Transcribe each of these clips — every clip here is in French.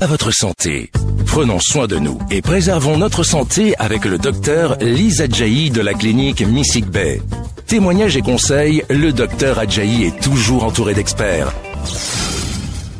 à votre santé. Prenons soin de nous et préservons notre santé avec le docteur Lisa Adjaï de la clinique Missik Bay. Témoignages et conseils, le docteur Adjaï est toujours entouré d'experts.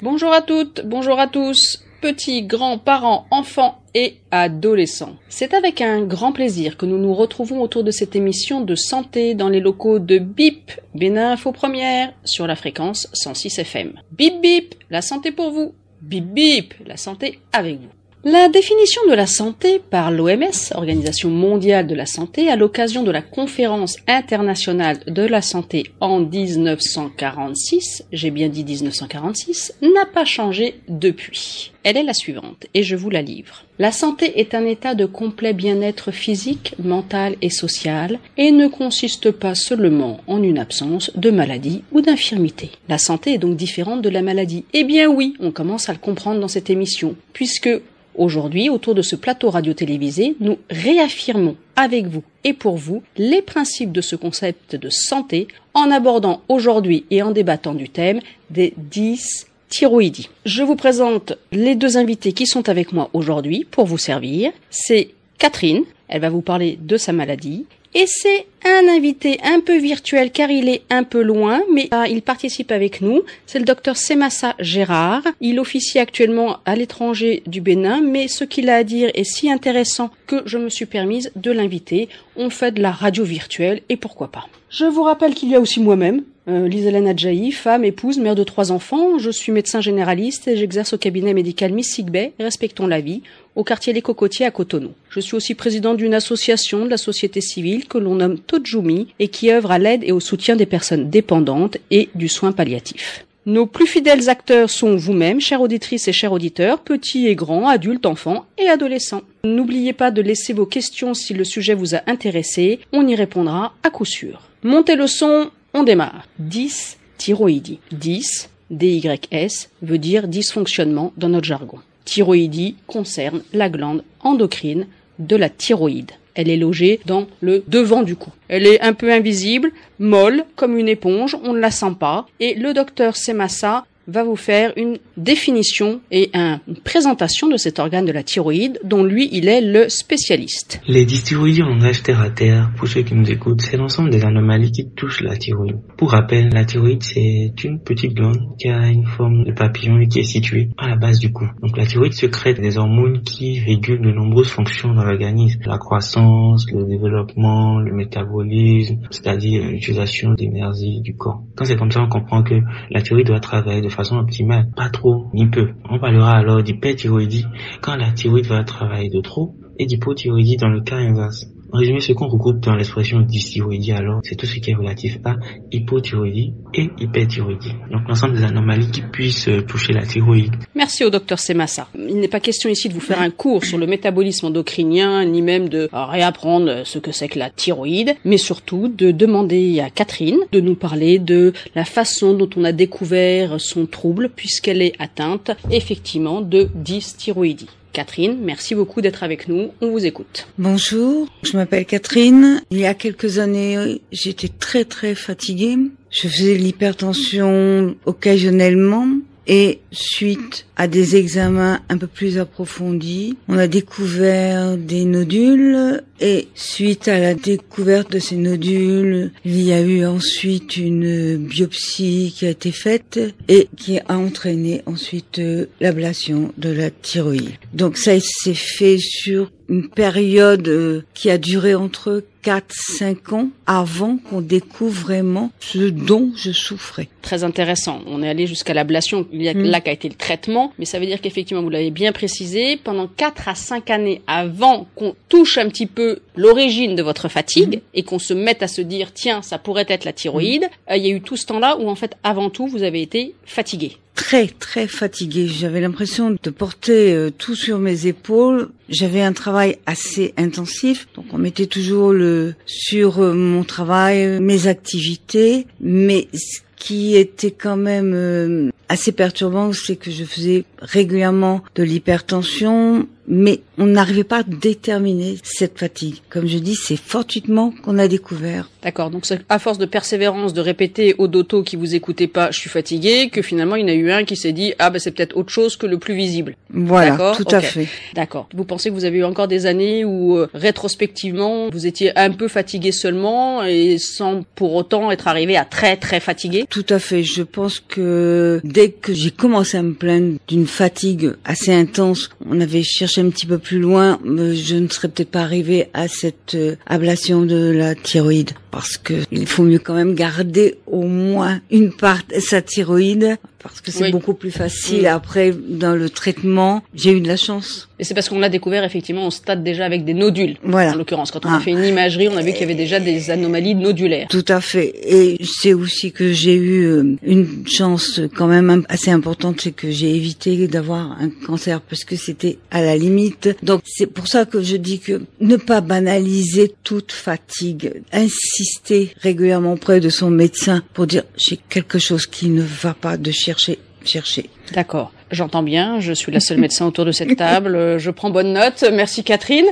Bonjour à toutes, bonjour à tous, petits, grands, parents, enfants et adolescents. C'est avec un grand plaisir que nous nous retrouvons autour de cette émission de santé dans les locaux de BIP, Bénin Info Première, sur la fréquence 106 FM. Bip bip, la santé pour vous. Bip bip, la santé avec vous. La définition de la santé par l'OMS, Organisation mondiale de la santé, à l'occasion de la conférence internationale de la santé en 1946, j'ai bien dit 1946, n'a pas changé depuis. Elle est la suivante, et je vous la livre. La santé est un état de complet bien-être physique, mental et social, et ne consiste pas seulement en une absence de maladie ou d'infirmité. La santé est donc différente de la maladie. Eh bien oui, on commence à le comprendre dans cette émission, puisque Aujourd'hui, autour de ce plateau radio-télévisé, nous réaffirmons avec vous et pour vous les principes de ce concept de santé en abordant aujourd'hui et en débattant du thème des 10 thyroïdies. Je vous présente les deux invités qui sont avec moi aujourd'hui pour vous servir. C'est Catherine, elle va vous parler de sa maladie, et c'est un invité un peu virtuel car il est un peu loin, mais ah, il participe avec nous. C'est le docteur Semassa Gérard. Il officie actuellement à l'étranger du Bénin, mais ce qu'il a à dire est si intéressant que je me suis permise de l'inviter. On fait de la radio virtuelle et pourquoi pas. Je vous rappelle qu'il y a aussi moi-même, euh, Adjaï, femme, épouse, mère de trois enfants. Je suis médecin généraliste et j'exerce au cabinet médical Miss Respectons la vie, au quartier Les Cocotiers à Cotonou. Je suis aussi président d'une association de la société civile que l'on nomme Tojumi et qui œuvre à l'aide et au soutien des personnes dépendantes et du soin palliatif. Nos plus fidèles acteurs sont vous-même, chères auditrices et chers auditeurs, petits et grands, adultes, enfants et adolescents. N'oubliez pas de laisser vos questions si le sujet vous a intéressé, on y répondra à coup sûr. Montez le son, on démarre. 10 thyroïdie. 10 DYS veut dire dysfonctionnement dans notre jargon thyroïdie concerne la glande endocrine de la thyroïde. Elle est logée dans le devant du cou. Elle est un peu invisible, molle, comme une éponge, on ne la sent pas. Et le docteur Semassa va vous faire une définition et une présentation de cet organe de la thyroïde dont lui, il est le spécialiste. Les dysthyroïdies en rêve terre à terre, pour ceux qui nous écoutent, c'est l'ensemble des anomalies qui touchent la thyroïde. Pour rappel, la thyroïde, c'est une petite glande qui a une forme de papillon et qui est située à la base du cou. Donc la thyroïde secrète des hormones qui régulent de nombreuses fonctions dans l'organisme. La croissance, le développement, le métabolisme, c'est-à-dire l'utilisation d'énergie du corps. Quand c'est comme ça, on comprend que la thyroïde doit travailler de façon optimale, pas trop ni peu. On parlera alors d'hyperthyroïdie quand la thyroïde va travailler de trop et d'hypothyroïdie dans le cas inverse. En résumé, ce qu'on regroupe dans l'expression dysthyroïdie, alors, c'est tout ce qui est relatif à hypothyroïdie et hyperthyroïdie. Donc, l'ensemble des anomalies qui puissent euh, toucher la thyroïde. Merci au docteur Semassa. Il n'est pas question ici de vous faire un cours sur le métabolisme endocrinien, ni même de réapprendre ce que c'est que la thyroïde, mais surtout de demander à Catherine de nous parler de la façon dont on a découvert son trouble, puisqu'elle est atteinte, effectivement, de dysthyroïdie. Catherine, merci beaucoup d'être avec nous. On vous écoute. Bonjour, je m'appelle Catherine. Il y a quelques années, j'étais très très fatiguée. Je faisais l'hypertension occasionnellement et suite à des examens un peu plus approfondis, on a découvert des nodules et suite à la découverte de ces nodules, il y a eu ensuite une biopsie qui a été faite et qui a entraîné ensuite euh, l'ablation de la thyroïde. Donc ça s'est fait sur une période euh, qui a duré entre 4-5 ans avant qu'on découvre vraiment ce dont je souffrais. Très intéressant. On est allé jusqu'à l'ablation. Il y a mm. là qu'a été le traitement, mais ça veut dire qu'effectivement, vous l'avez bien précisé, pendant 4 à 5 années avant qu'on touche un petit peu l'origine de votre fatigue mm. et qu'on se mette à se dire, tiens, ça pourrait être la thyroïde, mm. euh, il y a eu tout ce temps-là où en fait, avant tout, vous avez été fatigué très très fatiguée. J'avais l'impression de porter euh, tout sur mes épaules. J'avais un travail assez intensif, donc on mettait toujours le sur euh, mon travail, mes activités, mais ce qui était quand même euh, assez perturbant, c'est que je faisais régulièrement de l'hypertension, mais on n'arrivait pas à déterminer cette fatigue. Comme je dis, c'est fortuitement qu'on a découvert. D'accord. Donc à force de persévérance, de répéter au doto qui vous écoutez pas, je suis fatigué, que finalement il y en a eu un qui s'est dit ah ben c'est peut-être autre chose que le plus visible. Voilà, tout à fait. D'accord. Vous pensez que vous avez eu encore des années où euh, rétrospectivement vous étiez un peu fatigué seulement et sans pour autant être arrivé à très très fatigué? Tout à fait. Je pense que dès que j'ai commencé à me plaindre d'une fatigue assez intense, on avait cherché un petit peu plus loin, je ne serais peut-être pas arrivé à cette euh, ablation de la thyroïde. Parce que il faut mieux quand même garder au moins une part de sa thyroïde parce que c'est beaucoup plus facile après dans le traitement. J'ai eu de la chance. Et c'est parce qu'on l'a découvert effectivement au stade déjà avec des nodules. Voilà. En l'occurrence, quand on a ah. fait une imagerie, on a vu qu'il y avait déjà des anomalies nodulaires. Tout à fait. Et c'est aussi que j'ai eu euh, une chance quand même assez importante, c'est que j'ai évité d'avoir un cancer parce que c'était à la limite. Donc c'est pour ça que je dis que ne pas banaliser toute fatigue, insister régulièrement auprès de son médecin pour dire j'ai quelque chose qui ne va pas de chercher, chercher. D'accord. J'entends bien, je suis la seule médecin autour de cette table, euh, je prends bonne note. Merci Catherine.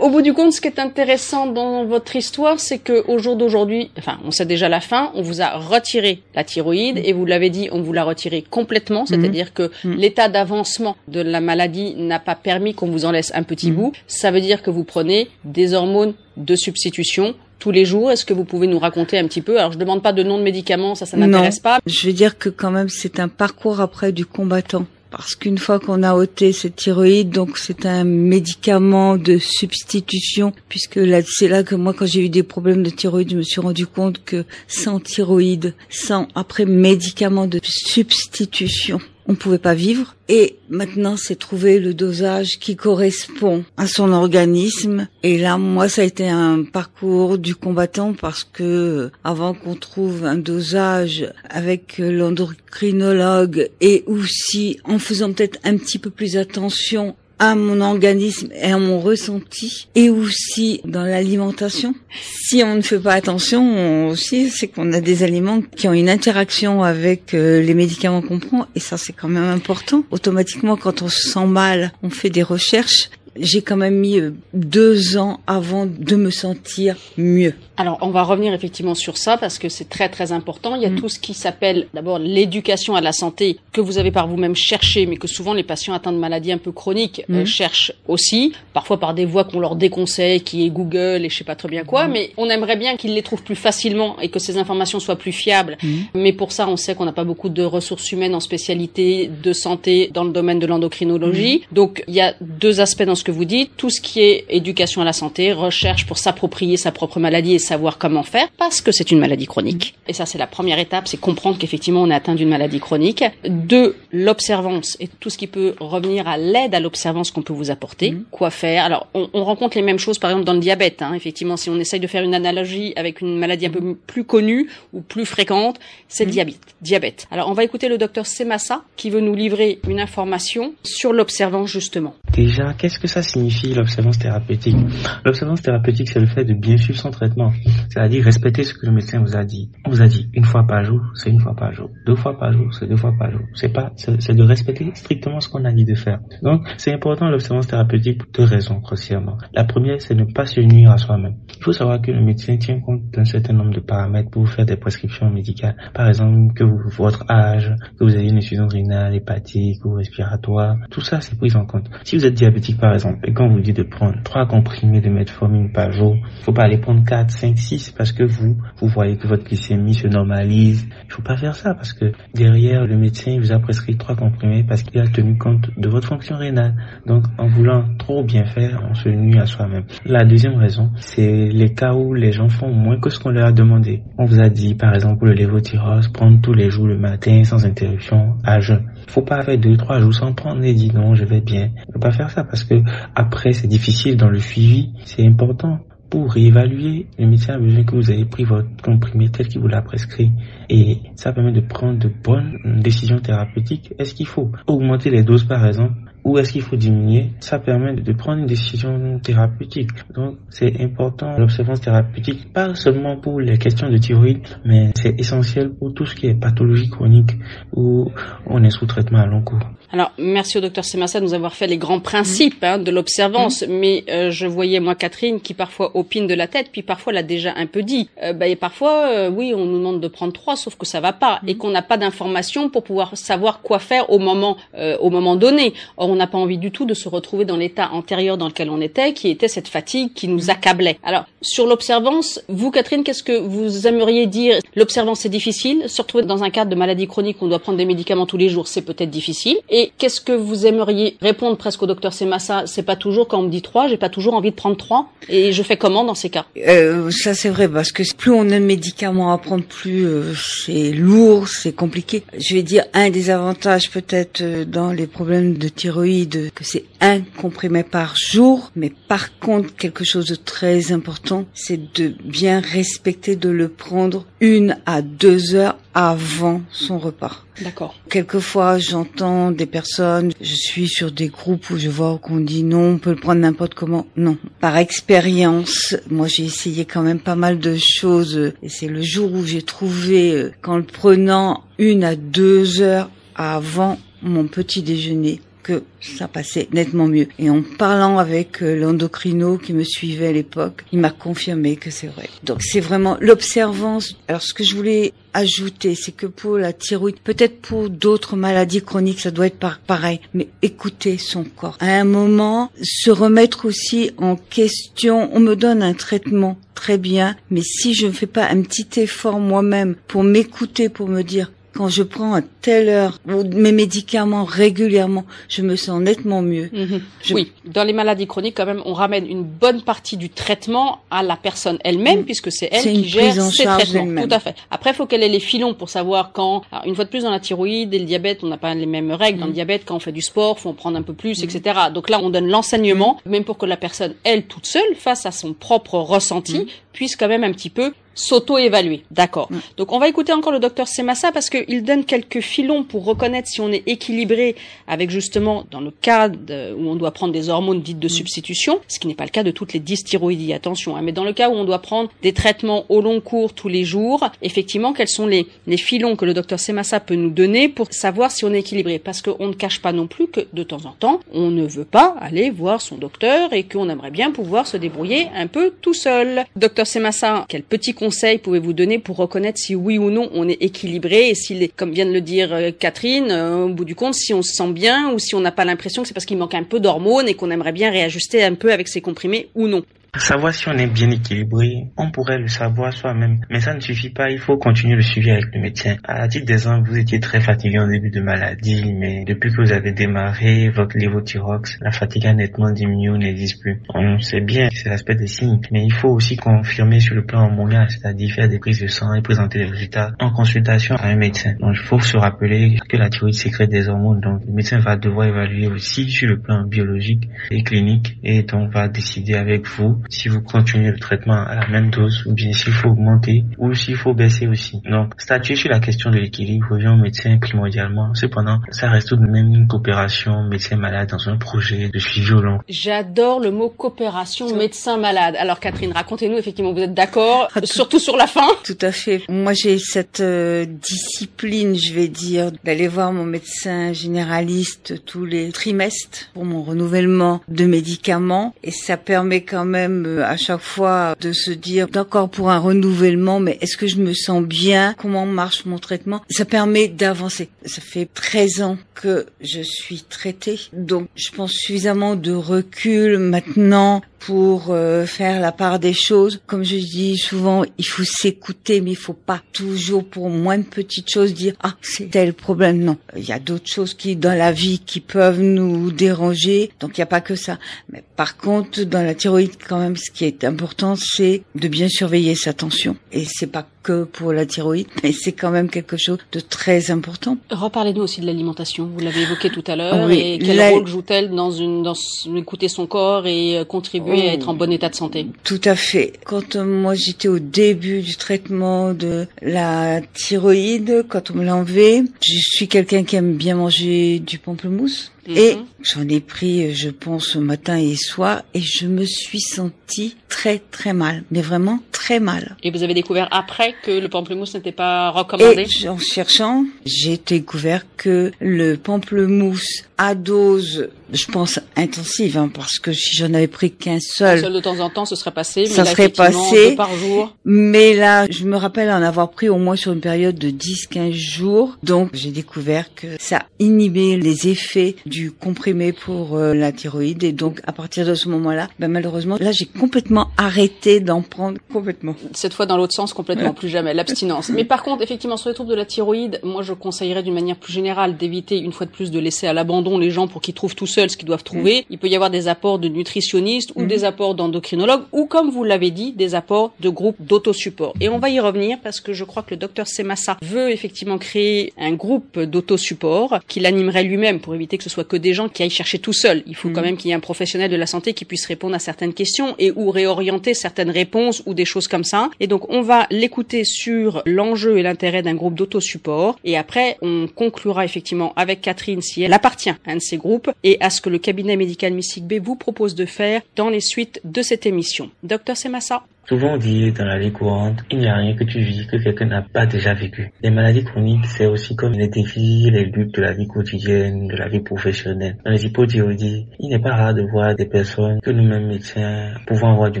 Au bout du compte, ce qui est intéressant dans votre histoire, c'est que au jour d'aujourd'hui, enfin, on sait déjà la fin, on vous a retiré la thyroïde et vous l'avez dit, on vous l'a retiré complètement, c'est-à-dire que mm. l'état d'avancement de la maladie n'a pas permis qu'on vous en laisse un petit mm. bout. Ça veut dire que vous prenez des hormones de substitution tous les jours. Est-ce que vous pouvez nous raconter un petit peu? Alors, je demande pas de nom de médicaments, ça, ça n'intéresse pas. Je veux dire que quand même, c'est un parcours après du combattant. Parce qu'une fois qu'on a ôté cette thyroïde, donc c'est un médicament de substitution, puisque là, c'est là que moi, quand j'ai eu des problèmes de thyroïde, je me suis rendu compte que sans thyroïde, sans après médicament de substitution, on pouvait pas vivre. Et maintenant, c'est trouver le dosage qui correspond à son organisme. Et là, moi, ça a été un parcours du combattant parce que avant qu'on trouve un dosage avec l'endocrinologue et aussi en faisant peut-être un petit peu plus attention à mon organisme et à mon ressenti et aussi dans l'alimentation. Si on ne fait pas attention aussi, c'est qu'on a des aliments qui ont une interaction avec euh, les médicaments qu'on prend et ça c'est quand même important. Automatiquement quand on se sent mal, on fait des recherches j'ai quand même mis euh, deux ans avant de me sentir mieux. Alors, on va revenir effectivement sur ça parce que c'est très très important. Il y a mm. tout ce qui s'appelle d'abord l'éducation à la santé que vous avez par vous-même cherché, mais que souvent les patients atteints de maladies un peu chroniques euh, mm. cherchent aussi, parfois par des voies qu'on leur déconseille, qui est Google et je sais pas très bien quoi, mm. mais on aimerait bien qu'ils les trouvent plus facilement et que ces informations soient plus fiables. Mais pour ça, on sait qu'on n'a pas beaucoup de ressources humaines en spécialité de santé dans le domaine de l'endocrinologie. Donc, il y a deux aspects dans ce que vous dites, tout ce qui est éducation à la santé, recherche pour s'approprier sa propre maladie et savoir comment faire, parce que c'est une maladie chronique. Et ça, c'est la première étape, c'est comprendre qu'effectivement, on est atteint d'une maladie chronique. Deux, l'observance et tout ce qui peut revenir à l'aide à l'observance qu'on peut vous apporter. Mm. Quoi faire? Alors, on, rencontre les mêmes choses, par exemple, dans le diabète. Hein. Effectivement, si on essaye de faire une analogie avec une maladie un peu plus connue ou plus fréquente, c'est le mm. diabète. Diabète. Alors, on va écouter le docteur Semassa qui veut nous livrer une information sur l'observance, justement. Déjà, qu'est-ce que ça signifie l'observance thérapeutique L'observance thérapeutique, c'est le fait de bien suivre son traitement, c'est-à-dire respecter ce que le médecin vous a dit. On vous a dit une fois par jour, c'est une fois par jour. Deux fois par jour, c'est deux fois par jour. C'est pas, c'est de respecter strictement ce qu'on a dit de faire. Donc, c'est important l'observance thérapeutique pour deux raisons grossièrement. La première, c'est ne pas se nuire à soi-même. Il faut savoir que le médecin tient compte d'un certain nombre de paramètres pour vous faire des prescriptions médicales. Par exemple, que votre âge, que vous avez une insuffisance rénale, hépatique ou respiratoire. Tout ça, c'est pris en compte. Si vous êtes diabétique, par exemple, et quand on vous dit de prendre trois comprimés de metformine par jour, il faut pas aller prendre 4, 5, 6 parce que vous, vous voyez que votre glycémie se normalise. Il faut pas faire ça parce que derrière, le médecin vous a prescrit trois comprimés parce qu'il a tenu compte de votre fonction rénale. Donc, en voulant trop bien faire, on se nuit à soi-même. La deuxième raison, c'est les cas où les gens font moins que ce qu'on leur a demandé. On vous a dit, par exemple, pour le lévotyrose, prendre tous les jours le matin sans interruption à jeun. Faut pas faire deux, trois jours sans prendre et dire non, je vais bien. Faut pas faire ça parce que après, c'est difficile dans le suivi. C'est important pour réévaluer, le médecin a besoin que vous ayez pris votre comprimé tel qu'il vous l'a prescrit. Et ça permet de prendre de bonnes décisions thérapeutiques. Est-ce qu'il faut augmenter les doses par exemple? Où est-ce qu'il faut diminuer, ça permet de prendre une décision thérapeutique. Donc c'est important l'observance thérapeutique, pas seulement pour les questions de thyroïde, mais c'est essentiel pour tout ce qui est pathologie chronique où on est sous traitement à long cours. Alors, merci au docteur Semassa de nous avoir fait les grands principes hein, de l'observance, mmh. mais euh, je voyais moi Catherine qui parfois opine de la tête, puis parfois l'a déjà un peu dit. Euh, bah, et parfois, euh, oui, on nous demande de prendre trois, sauf que ça va pas, mmh. et qu'on n'a pas d'informations pour pouvoir savoir quoi faire au moment, au moment donné. Or, on n'a pas envie du tout de se retrouver dans l'état antérieur dans lequel on était, qui était cette fatigue qui nous accablait. Alors, sur l'observance, vous Catherine, qu'est-ce que vous aimeriez dire? L'observance c'est difficile, se retrouver dans un cadre de maladie chronique on doit prendre des médicaments tous les jours, c'est peut-être difficile. Et qu'est-ce que vous aimeriez répondre presque au docteur Semassa? C'est pas toujours quand on me dit trois, j'ai pas toujours envie de prendre trois. Et je fais comment dans ces cas? Euh, Ça c'est vrai parce que plus on a de médicaments à prendre, plus euh, c'est lourd, c'est compliqué. Je vais dire un des avantages peut-être euh, dans les problèmes de thyroïde que c'est un comprimé par jour, mais par contre quelque chose de très important, c'est de bien respecter de le prendre une à deux heures avant son repas. D'accord. Quelquefois, j'entends des personnes, je suis sur des groupes où je vois qu'on dit non, on peut le prendre n'importe comment. Non. Par expérience, moi j'ai essayé quand même pas mal de choses et c'est le jour où j'ai trouvé euh, qu'en le prenant une à deux heures avant mon petit déjeuner, que ça passait nettement mieux. Et en parlant avec euh, l'endocrino qui me suivait à l'époque, il m'a confirmé que c'est vrai. Donc c'est vraiment l'observance. Alors ce que je voulais ajouter, c'est que pour la thyroïde, peut-être pour d'autres maladies chroniques, ça doit être pareil, mais écouter son corps. À un moment, se remettre aussi en question. On me donne un traitement très bien, mais si je ne fais pas un petit effort moi-même pour m'écouter, pour me dire quand je prends à telle heure mes médicaments régulièrement, je me sens nettement mieux. Mhm. Oui, dans les maladies chroniques, quand même, on ramène une bonne partie du traitement à la personne elle-même, mm. puisque c'est elle qui gère ses traitements. Tout à fait. Après, il faut qu'elle ait les filons pour savoir quand. Alors, une fois de plus, dans la thyroïde et le diabète, on n'a pas les mêmes règles. Dans le mm. diabète, quand on fait du sport, faut en prendre un peu plus, mm. etc. Donc là, on donne l'enseignement, même pour que la personne, elle, toute seule, face à son propre ressenti, puisse quand même un petit peu s'auto-évaluer. D'accord. Mm. Donc on va écouter encore le docteur Semassa parce qu'il donne quelques filons pour reconnaître si on est équilibré avec justement dans le cas où on doit prendre des hormones dites de mm. substitution, ce qui n'est pas le cas de toutes les dysthyroïdies, attention, hein, mais dans le cas où on doit prendre des traitements au long cours tous les jours, effectivement, quels sont les, les filons que le docteur Semassa peut nous donner pour savoir si on est équilibré? Parce qu'on ne cache pas non plus que de temps en temps, on ne veut pas aller voir son docteur et qu'on aimerait bien pouvoir se débrouiller un peu tout seul. Docteur Semassa, quel petit conseils pouvez-vous donner pour reconnaître si oui ou non on est équilibré et s'il est, comme vient de le dire euh, Catherine, euh, au bout du compte, si on se sent bien ou si on n'a pas l'impression que c'est parce qu'il manque un peu d'hormones et qu'on aimerait bien réajuster un peu avec ses comprimés ou non. Savoir si on est bien équilibré, on pourrait le savoir soi-même. Mais ça ne suffit pas, il faut continuer le suivi avec le médecin. À titre d'exemple, vous étiez très fatigué en début de maladie, mais depuis que vous avez démarré votre lévothyrox, la fatigue a nettement diminué n'existe plus. On sait bien, c'est l'aspect des signes, mais il faut aussi confirmer sur le plan hormonal, c'est-à-dire faire des prises de sang et présenter les résultats en consultation à un médecin. Donc il faut se rappeler que la thyroïde sécrète des hormones, donc le médecin va devoir évaluer aussi sur le plan biologique et clinique et donc va décider avec vous si vous continuez le traitement à la même dose ou bien s'il faut augmenter ou s'il faut baisser aussi. Donc, statuer sur la question de l'équilibre revient au médecin primordialement. Cependant, ça reste tout de même une coopération médecin-malade dans un projet de suivi au long. J'adore le mot coopération médecin-malade. Alors, Catherine, racontez-nous, effectivement, vous êtes d'accord, surtout sur la fin? Tout à fait. Moi, j'ai cette euh, discipline, je vais dire, d'aller voir mon médecin généraliste tous les trimestres pour mon renouvellement de médicaments et ça permet quand même euh, à chaque fois de se dire d'accord pour un renouvellement, mais est-ce que je me sens bien? Comment marche mon traitement? Ça permet d'avancer. Ça fait 13 ans que je suis traitée, donc je pense suffisamment de recul maintenant pour euh, faire la part des choses. Comme je dis souvent, il faut s'écouter, mais il faut pas toujours pour moins de petites choses dire ah c'est tel problème. Non, il y a d'autres choses qui dans la vie qui peuvent nous déranger, donc il n'y a pas que ça. Mais par contre, dans la thyroïde, quand même, ce qui est important, c'est de bien surveiller sa tension. Et c'est pas que pour la thyroïde, mais c'est quand même quelque chose de très important. Reparlez-nous aussi de l'alimentation. Vous l'avez évoqué tout à l'heure. et quel rôle joue-t-elle dans une, dans écouter son corps et euh, contribuer à être en bon état de santé? Tout à fait. Quand euh, moi j'étais au début du traitement de la thyroïde, quand on me l'a enlevé, je suis quelqu'un qui aime bien manger du pamplemousse. Et mhm. j'en ai pris, je pense, matin et soir, et je me suis sentie très très mal, mais vraiment très mal. Et vous avez découvert après que le pamplemousse n'était pas recommandé et En cherchant, j'ai découvert que le pamplemousse à dose, je pense intensive, hein, parce que si j'en avais pris qu'un seul, seul de temps en temps, ce serait passé. Mais ça serait passé par jour. Mais là, je me rappelle en avoir pris au moins sur une période de 10-15 jours. Donc, j'ai découvert que ça inhibait les effets du comprimé pour euh, la thyroïde. Et donc, à partir de ce moment-là, ben, malheureusement, là, j'ai complètement arrêté d'en prendre complètement. Cette fois, dans l'autre sens, complètement, plus jamais, l'abstinence. Mais par contre, effectivement, sur les troubles de la thyroïde, moi, je conseillerais d'une manière plus générale d'éviter, une fois de plus, de laisser à l'abandon les gens pour qu'ils trouvent tout seuls ce qu'ils doivent trouver. Mm. Il peut y avoir des apports de nutritionnistes ou mm. des apports d'endocrinologues ou, comme vous l'avez dit, des apports de groupes d'autosupport. Et on va y revenir parce que je crois que le docteur Semassa veut effectivement créer un groupe d'autosupport qu'il animerait lui-même pour éviter que ce soit que des gens qui aillent chercher tout seuls. Il faut quand mm. même qu'il y ait un professionnel de la santé qui puisse répondre à certaines questions et ou réorienter certaines réponses ou des choses comme ça. Et donc, on va l'écouter sur l'enjeu et l'intérêt d'un groupe d'autosupport. Et après, on conclura effectivement avec Catherine si elle appartient à un de ces groupes et à ce que le cabinet médical Mystique B vous propose de faire dans les suites de cette émission. Docteur Semassa. Souvent on dit dans la vie courante, il n'y a rien que tu vis que quelqu'un n'a pas déjà vécu. Les maladies chroniques, c'est aussi comme les défis, les luttes de la vie quotidienne, de la vie professionnelle. Dans les hypothyroïdies, il n'est pas rare de voir des personnes que nous-mêmes médecins pouvons avoir du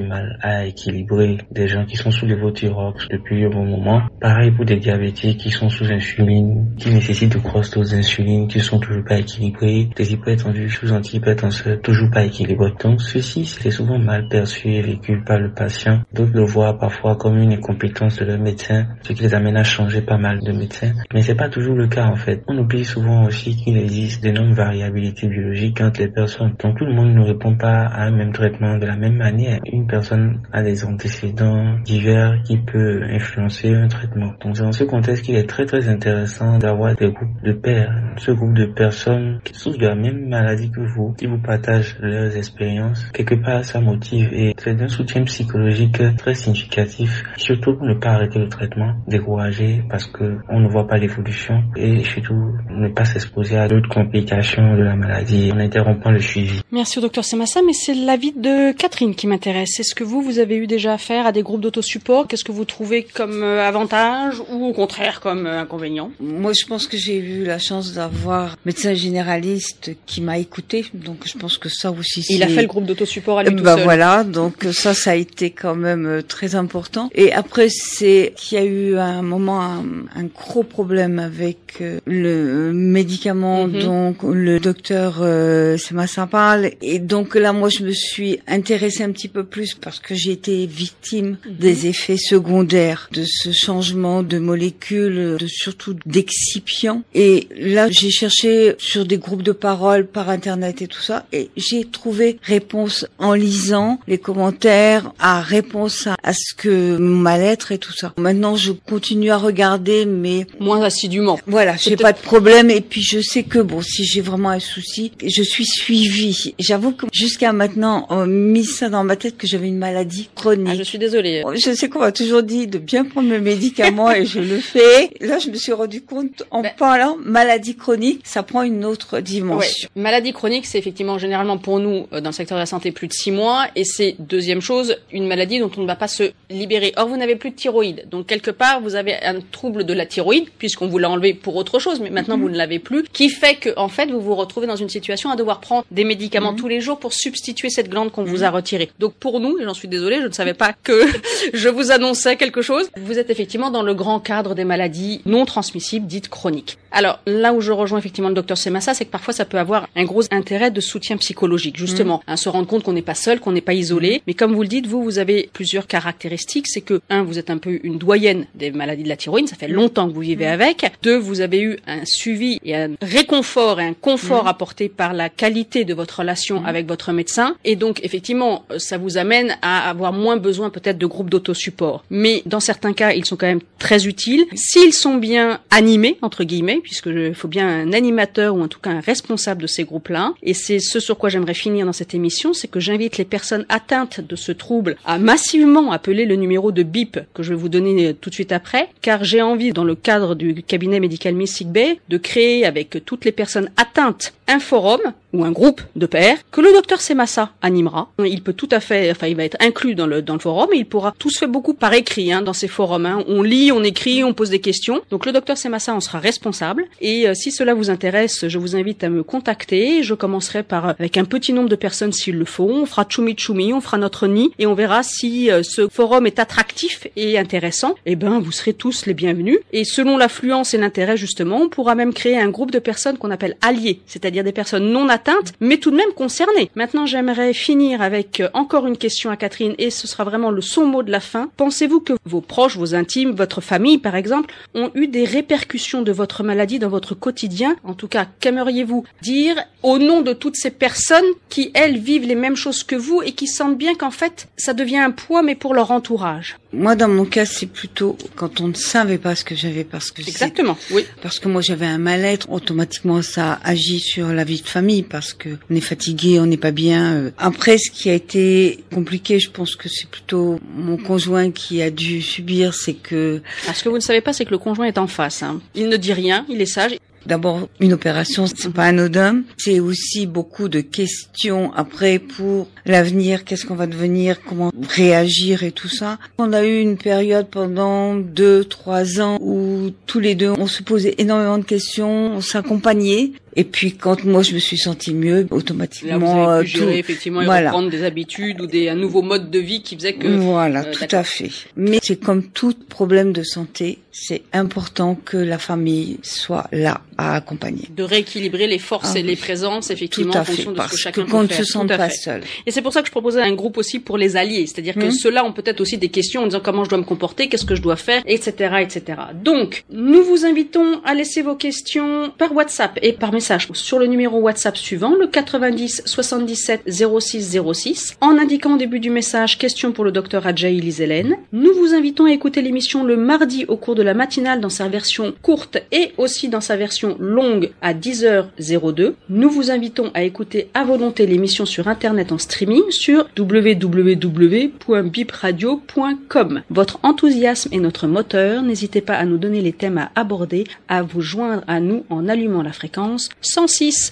mal à équilibrer. Des gens qui sont sous levothyrox depuis un bon moment. Pareil pour des diabétiques qui sont sous insuline, qui nécessitent de grosses doses d'insuline, qui sont toujours pas équilibrés. Des hypertendus sous antihypertenseurs, toujours pas équilibrés. Donc ceci, c'est souvent mal perçu et vécu par le patient D'autres le voient parfois comme une incompétence de leur médecin, ce qui les amène à changer pas mal de médecins. Mais c'est pas toujours le cas en fait. On oublie souvent aussi qu'il existe d'énormes variabilités biologiques entre les personnes. Donc tout le monde ne répond pas à un même traitement de la même manière. Une personne a des antécédents divers qui peut influencer un traitement. Donc dans ce contexte qu'il est très très intéressant d'avoir des groupes de pairs. Ce groupe de personnes qui souffrent de la même maladie que vous, qui vous partagent leurs expériences. Quelque part ça motive et c'est d'un soutien psychologique très significatif, surtout ne pas arrêter le traitement, décourager parce que on ne voit pas l'évolution et surtout ne pas s'exposer à d'autres complications de la maladie en interrompant le suivi. Merci au docteur Semassa, mais c'est l'avis de Catherine qui m'intéresse. Est-ce que vous, vous avez eu déjà affaire à des groupes d'autosupport? Qu'est-ce que vous trouvez comme euh, avantage ou au contraire comme euh, inconvénient? Moi, je pense que j'ai eu la chance d'avoir un médecin généraliste qui m'a écouté, donc je pense que ça aussi. Il a fait le groupe d'autosupport à lui bah voilà, donc ça, ça a été quand même euh, très important. Et après, c'est qu'il y a eu à un moment un, gros problème avec euh, le médicament, mhm. donc le docteur euh, Semassa parle. Et donc là, moi, je me suis intéressée un petit peu plus parce que j'ai été victime mhm. des effets secondaires de ce changement de molécules, de surtout d'excipients. Et là, j'ai cherché sur des groupes de parole par internet et tout ça, et j'ai trouvé réponse en lisant les commentaires à réponse à, ce que mon mal-être et tout ça. Maintenant, je continue à regarder, mais moins assidûment. Voilà, j'ai pas de problème. Et puis, je sais que bon, si j'ai vraiment un souci, je suis suivie. J'avoue que jusqu'à maintenant, on mis ça dans ma tête que j'avais une maladie chronique. Ah, je suis désolée. Je sais qu'on m'a toujours dit de bien prendre mes médicaments et je le fais. Là, je me suis rendu compte en ben parlant maladie chronique, ça prend une autre dimension. Maladie chronique, c'est effectivement généralement pour nous euh, dans le secteur de la santé plus de six mois, et c'est deuxième chose une maladie dont on ne va pas se libérer. Or, vous n'avez plus de thyroïde. Donc, quelque part, vous avez un trouble de la thyroïde, puisqu'on vous l'a enlevé pour autre chose, mais maintenant, vous ne l'avez plus, qui fait que, en fait, vous vous retrouvez dans une situation à devoir prendre des médicaments mhm. tous les jours pour substituer cette glande qu'on vous a mhm. retirée. Donc, pour nous, et j'en suis désolée, je ne savais pas que je vous annonçais quelque chose, vous êtes effectivement dans le grand cadre des maladies non transmissibles dites chroniques. Alors là où je rejoins effectivement le docteur Semassa, c'est que parfois ça peut avoir un gros intérêt de soutien psychologique, justement, mmh. hein, se rendre compte qu'on n'est pas seul, qu'on n'est pas isolé. Mmh. Mais comme vous le dites, vous, vous avez plusieurs caractéristiques. C'est que un, vous êtes un peu une doyenne des maladies de la thyroïde, ça fait longtemps que vous vivez mmh. avec. Deux, vous avez eu un suivi et un réconfort et un confort apporté par la qualité de votre relation avec votre médecin. Et donc effectivement, ça vous amène à avoir moins besoin peut-être de groupes d'autosupport. Mais dans certains cas, ils sont quand même très utiles. S'ils sont bien animés, entre guillemets, puisque il faut bien un animateur ou en tout cas un responsable de ces groupes-là. Et c'est ce sur quoi j'aimerais finir dans cette émission, c'est que j'invite les personnes atteintes de ce trouble à massivement appeler le numéro de BIP que je vais vous donner tout de suite après, car j'ai envie, dans le cadre du cabinet médical Miss Bay, de créer avec toutes les personnes atteintes un forum ou un groupe de pairs que le docteur Semassa animera. Il peut tout à fait, enfin, il va être inclus dans le dans le forum et il pourra tout se fait beaucoup par écrit hein, dans ces forums. Hein. On lit, on écrit, on pose des questions. Donc le docteur Semassa en sera responsable. Et euh, si cela vous intéresse, je vous invite à me contacter. Je commencerai par euh, avec un petit nombre de personnes s'il le faut. On fera choumi choumi, on fera notre nid et on verra si euh, ce forum est attractif et intéressant. Eh ben, vous serez tous les bienvenus. Et selon l'affluence et l'intérêt justement, on pourra même créer un groupe de personnes qu'on appelle alliés, c'est-à-dire des personnes non atteintes, mais tout de même concernées. Maintenant, j'aimerais finir avec encore une question à Catherine, et ce sera vraiment le son mot de la fin. Pensez-vous que vos proches, vos intimes, votre famille, par exemple, ont eu des répercussions de votre maladie dans votre quotidien En tout cas, qu'aimeriez-vous dire au nom de toutes ces personnes qui, elles, vivent les mêmes choses que vous et qui sentent bien qu'en fait, ça devient un poids, mais pour leur entourage? Moi, dans mon cas, c'est plutôt quand on ne savait pas ce que j'avais, parce que exactement, oui, parce que moi j'avais un mal-être, automatiquement ça agit sur la vie de famille parce que on est fatigué, on n'est pas bien. Euh. Après, ce qui a été compliqué, je pense que c'est plutôt mon conjoint qui a dû subir, c'est que. Ah, ce que vous ne savez pas, c'est que le conjoint est en face. Hein. Il ne dit rien, il est. D'abord, une opération, c'est pas anodin. C'est aussi beaucoup de questions après pour l'avenir. Qu'est-ce qu'on va devenir? Comment réagir et tout ça. On a eu une période pendant deux, trois ans où tous les deux, on se posait énormément de questions, on s'accompagnait. Et puis quand moi je me suis sentie mieux, automatiquement Là, vous avez pu gérer, effectivement et voilà. reprendre des habitudes ou des un nouveau mode de vie qui faisait que voilà euh, tout à fait. Mais c'est comme tout problème de santé, c'est important que la famille soit là à accompagner. De rééquilibrer les forces ah et les présences effectivement en fonction de ce que chacun que qu'on ne se sente pas seul. Et c'est pour ça que je proposais un groupe aussi pour les alliés, c'est-à-dire que mmh. ceux-là ont peut-être aussi des questions en disant comment je dois me comporter, qu'est-ce que je dois faire, etc., etc. Donc nous vous invitons à laisser vos questions par WhatsApp et par message sur le numéro WhatsApp suivant, le 90 77 06 06, en indiquant au début du message question pour le docteur Adjaï Lizélène. Nous vous invitons à écouter l'émission le mardi au cours de la matinale dans sa version courte et aussi dans sa version longue à 10h02. Nous vous invitons à écouter à volonté l'émission sur internet en streaming sur www.bipradio.com. Votre enthousiasme est notre moteur. N'hésitez pas à nous donner les thèmes à aborder, à vous joindre à nous en allumant la fréquence 106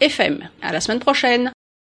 fm À la semaine prochaine.